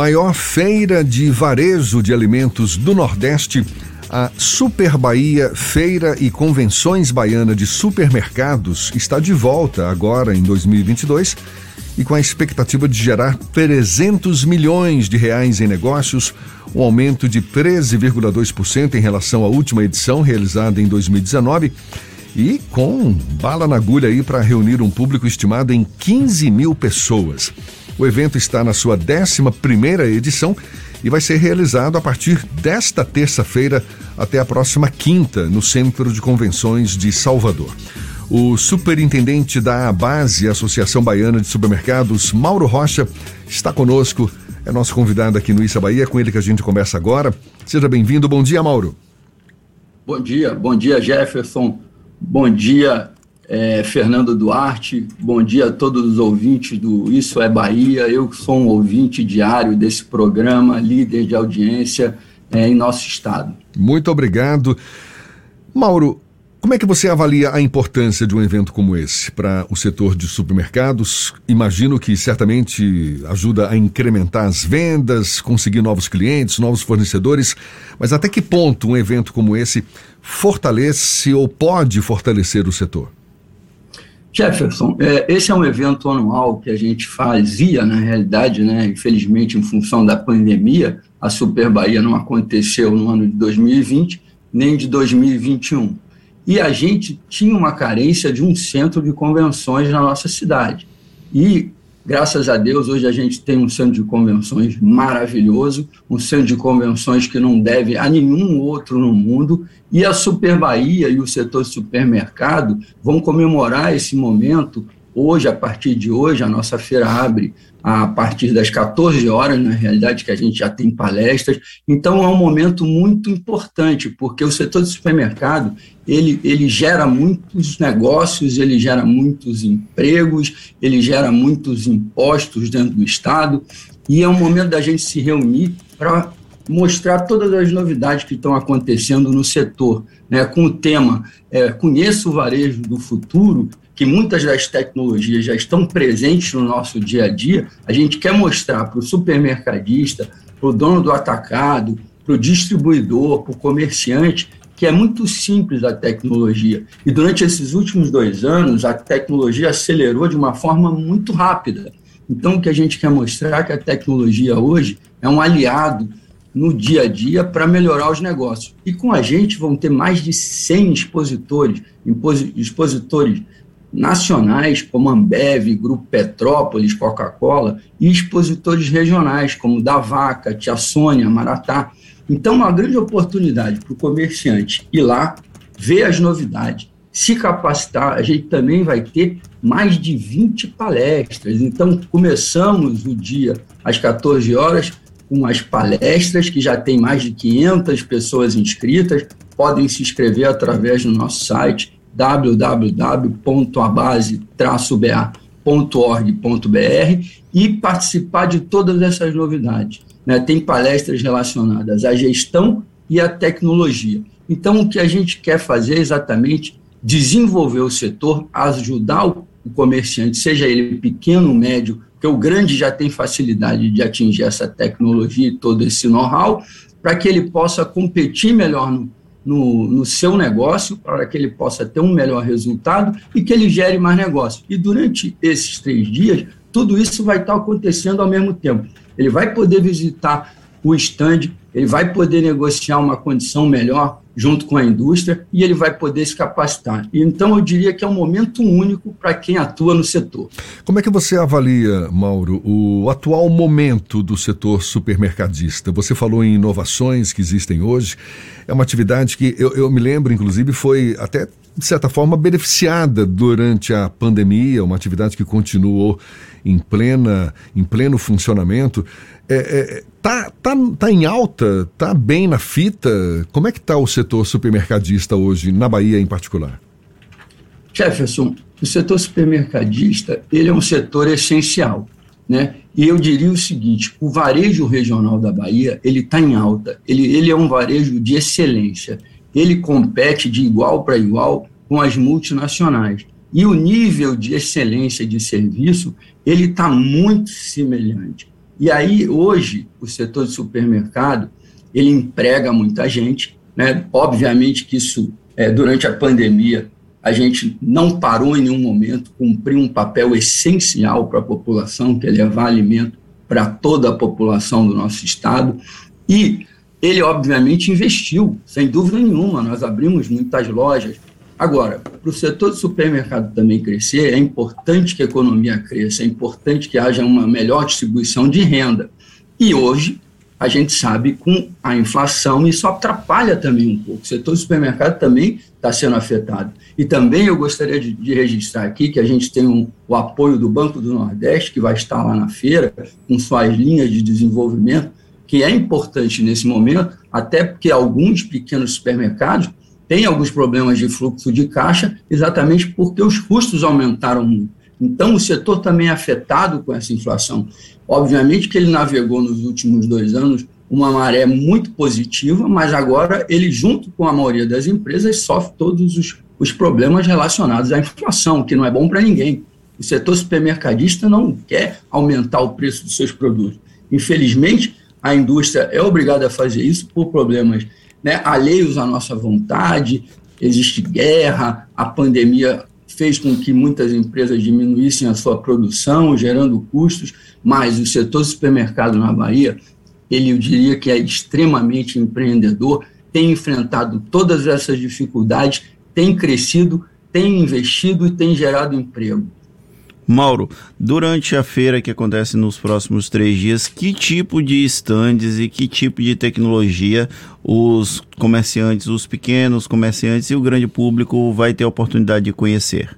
Maior feira de varejo de alimentos do Nordeste, a Super Bahia Feira e Convenções Baiana de Supermercados está de volta agora em 2022 e com a expectativa de gerar 300 milhões de reais em negócios, um aumento de 13,2% em relação à última edição realizada em 2019 e com bala na agulha aí para reunir um público estimado em 15 mil pessoas. O evento está na sua 11 edição e vai ser realizado a partir desta terça-feira até a próxima quinta, no Centro de Convenções de Salvador. O superintendente da Base, Associação Baiana de Supermercados, Mauro Rocha, está conosco. É nosso convidado aqui no Issa Bahia, com ele que a gente conversa agora. Seja bem-vindo. Bom dia, Mauro. Bom dia, bom dia, Jefferson. Bom dia, é, Fernando Duarte, bom dia a todos os ouvintes do Isso é Bahia. Eu sou um ouvinte diário desse programa, líder de audiência é, em nosso estado. Muito obrigado. Mauro, como é que você avalia a importância de um evento como esse para o setor de supermercados? Imagino que certamente ajuda a incrementar as vendas, conseguir novos clientes, novos fornecedores, mas até que ponto um evento como esse fortalece ou pode fortalecer o setor? Jefferson, é, esse é um evento anual que a gente fazia, na realidade, né, infelizmente, em função da pandemia, a Super Bahia não aconteceu no ano de 2020, nem de 2021. E a gente tinha uma carência de um centro de convenções na nossa cidade. E Graças a Deus, hoje a gente tem um centro de convenções maravilhoso, um centro de convenções que não deve a nenhum outro no mundo, e a Super Bahia e o setor supermercado vão comemorar esse momento Hoje, a partir de hoje, a nossa feira abre a partir das 14 horas, na realidade, que a gente já tem palestras. Então, é um momento muito importante, porque o setor de supermercado, ele, ele gera muitos negócios, ele gera muitos empregos, ele gera muitos impostos dentro do Estado, e é um momento da gente se reunir para mostrar todas as novidades que estão acontecendo no setor, né, com o tema é, Conheça o Varejo do Futuro, que muitas das tecnologias já estão presentes no nosso dia a dia, a gente quer mostrar para o supermercadista, para o dono do atacado, para o distribuidor, para o comerciante, que é muito simples a tecnologia. E durante esses últimos dois anos, a tecnologia acelerou de uma forma muito rápida. Então, o que a gente quer mostrar é que a tecnologia hoje é um aliado no dia a dia para melhorar os negócios. E com a gente vão ter mais de 100 expositores, expositores nacionais como Ambev, Grupo Petrópolis, Coca-Cola e expositores regionais como da Vaca, Tia Sônia, Maratá. Então, uma grande oportunidade para o comerciante ir lá, ver as novidades, se capacitar. A gente também vai ter mais de 20 palestras. Então, começamos o dia às 14 horas com as palestras, que já tem mais de 500 pessoas inscritas. Podem se inscrever através do nosso site www.abase-ba.org.br e participar de todas essas novidades. Né? Tem palestras relacionadas à gestão e à tecnologia. Então, o que a gente quer fazer é exatamente desenvolver o setor, ajudar o comerciante, seja ele pequeno, médio, porque o grande já tem facilidade de atingir essa tecnologia e todo esse know-how, para que ele possa competir melhor no, no, no seu negócio para que ele possa ter um melhor resultado e que ele gere mais negócio. E durante esses três dias, tudo isso vai estar acontecendo ao mesmo tempo. Ele vai poder visitar o stand, ele vai poder negociar uma condição melhor junto com a indústria e ele vai poder se capacitar. Então, eu diria que é um momento único para quem atua no setor. Como é que você avalia, Mauro, o atual momento do setor supermercadista? Você falou em inovações que existem hoje. É uma atividade que eu, eu me lembro, inclusive, foi até de certa forma, beneficiada durante a pandemia, uma atividade que continuou em, plena, em pleno funcionamento. É, é, tá, tá, tá em alta? Tá bem na fita? Como é que está o setor supermercadista hoje, na Bahia em particular? Jefferson, o setor supermercadista ele é um setor essencial. Né? E eu diria o seguinte: o varejo regional da Bahia ele está em alta. Ele, ele é um varejo de excelência ele compete de igual para igual com as multinacionais. E o nível de excelência de serviço, ele está muito semelhante. E aí, hoje, o setor de supermercado, ele emprega muita gente, né? Obviamente que isso, é, durante a pandemia, a gente não parou em nenhum momento, cumpriu um papel essencial para a população, que é levar alimento para toda a população do nosso estado. E ele, obviamente, investiu, sem dúvida nenhuma. Nós abrimos muitas lojas. Agora, para o setor de supermercado também crescer, é importante que a economia cresça, é importante que haja uma melhor distribuição de renda. E hoje, a gente sabe com a inflação isso atrapalha também um pouco. O setor do supermercado também está sendo afetado. E também eu gostaria de, de registrar aqui que a gente tem um, o apoio do Banco do Nordeste, que vai estar lá na feira, com suas linhas de desenvolvimento, que é importante nesse momento, até porque alguns pequenos supermercados têm alguns problemas de fluxo de caixa, exatamente porque os custos aumentaram muito. Então, o setor também é afetado com essa inflação. Obviamente que ele navegou nos últimos dois anos uma maré muito positiva, mas agora ele, junto com a maioria das empresas, sofre todos os, os problemas relacionados à inflação, que não é bom para ninguém. O setor supermercadista não quer aumentar o preço dos seus produtos. Infelizmente, a indústria é obrigada a fazer isso por problemas né, alheios à nossa vontade, existe guerra, a pandemia fez com que muitas empresas diminuíssem a sua produção, gerando custos, mas o setor supermercado na Bahia, ele eu diria que é extremamente empreendedor, tem enfrentado todas essas dificuldades, tem crescido, tem investido e tem gerado emprego. Mauro, durante a feira que acontece nos próximos três dias, que tipo de estandes e que tipo de tecnologia os comerciantes, os pequenos comerciantes e o grande público vai ter a oportunidade de conhecer?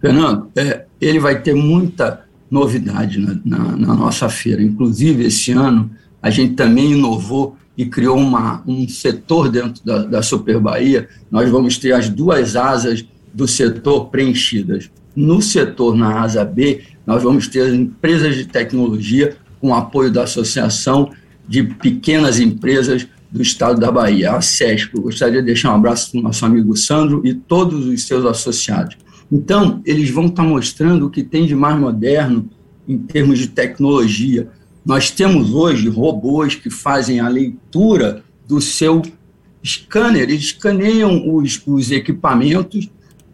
Fernando, é, ele vai ter muita novidade na, na, na, nossa feira. Inclusive, esse ano, a gente também inovou e criou uma, um setor dentro da, da Super Bahia. Nós vamos ter as duas asas do setor preenchidas no setor, na asa B, nós vamos ter empresas de tecnologia com apoio da Associação de Pequenas Empresas do Estado da Bahia, a SESP. Eu gostaria de deixar um abraço para o nosso amigo Sandro e todos os seus associados. Então, eles vão estar mostrando o que tem de mais moderno em termos de tecnologia. Nós temos hoje robôs que fazem a leitura do seu scanner, eles escaneiam os, os equipamentos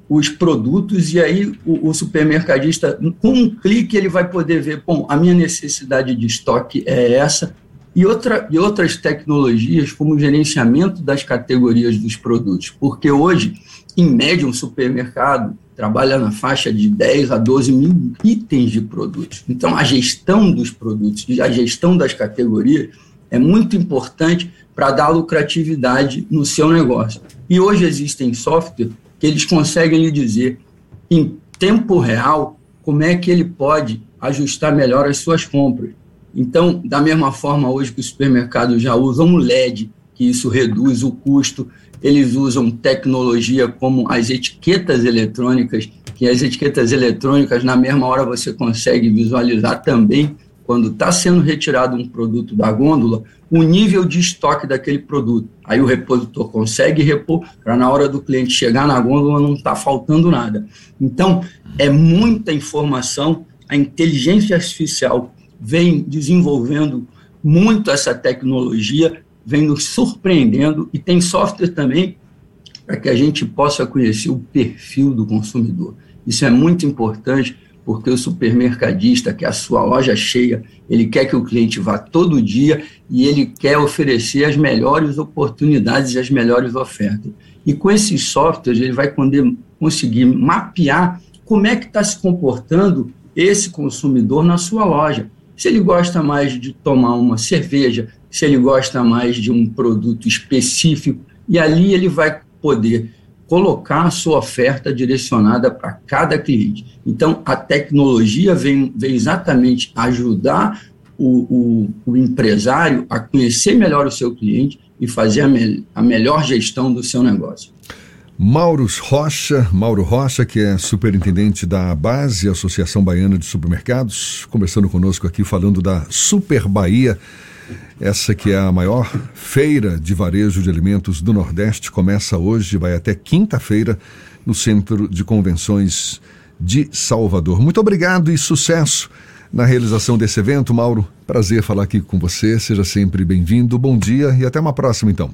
os produtos e aí o, o, supermercadista, com um clique, ele vai poder ver, bom, a minha necessidade de estoque é essa, e, outra, e outras tecnologias como o gerenciamento das categorias dos produtos, porque hoje, em média, um supermercado trabalha na faixa de 10 a 12 mil itens de produtos. Então, a gestão dos produtos e a gestão das categorias é muito importante para dar lucratividade no seu negócio. E hoje existem softwares que eles conseguem lhe dizer em tempo real como é que ele pode ajustar melhor as suas compras. Então, da mesma forma hoje que os supermercados já usam LED, que isso reduz o custo, eles usam tecnologia como as etiquetas eletrônicas, que as etiquetas eletrônicas, na mesma hora, você consegue visualizar também quando está sendo retirado um produto da gôndola, o nível de estoque daquele produto. Aí o repositor consegue repor para na hora do cliente chegar na gôndola não está faltando nada. Então, é muita informação, a inteligência artificial vem desenvolvendo muito essa tecnologia, vem nos surpreendendo e tem software também para que a gente possa conhecer o perfil do consumidor. Isso é muito importante porque o supermercadista, que é a sua loja cheia, ele quer que o cliente vá todo dia e ele quer oferecer as melhores oportunidades e as melhores ofertas. E com esses softwares, ele vai conseguir mapear como é que está se comportando esse consumidor na sua loja. Se ele gosta mais de tomar uma cerveja, se ele gosta mais de um produto específico, e ali ele vai poder colocar a sua oferta direcionada para cada cliente. Então, a tecnologia vem, vem exatamente ajudar o, o, o, empresário a conhecer melhor o seu cliente e fazer a, me, a melhor gestão do seu negócio. Mauro Rocha, Mauro Rocha, que é superintendente da Base, Associação Baiana de Supermercados, conversando conosco aqui, falando da Super Bahia. Essa que é a maior feira de varejo de alimentos do Nordeste, começa hoje, vai até quinta-feira no Centro de Convenções de Salvador. Muito obrigado e sucesso na realização desse evento. Mauro, prazer falar aqui com você. Seja sempre bem-vindo. Bom dia e até uma próxima, então.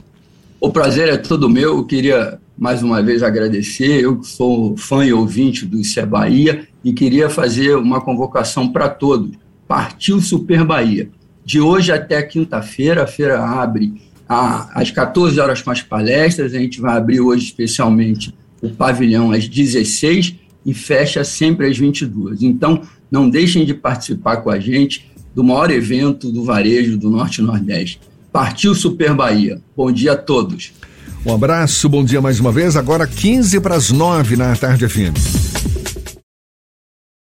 O prazer é todo meu. Eu queria mais uma vez agradecer. Eu que sou fã e ouvinte do Isso é Bahia e queria fazer uma convocação para todos. Partiu Super Bahia. De hoje até quinta-feira, a feira abre às 14 horas com as palestras. A gente vai abrir hoje especialmente o pavilhão às 16 e fecha sempre às 22. Então, não deixem de participar com a gente do maior evento do varejo do Norte Nordeste. Partiu Super Bahia. Bom dia a todos. Um abraço, bom dia mais uma vez. Agora 15 para as 9 na tarde FM.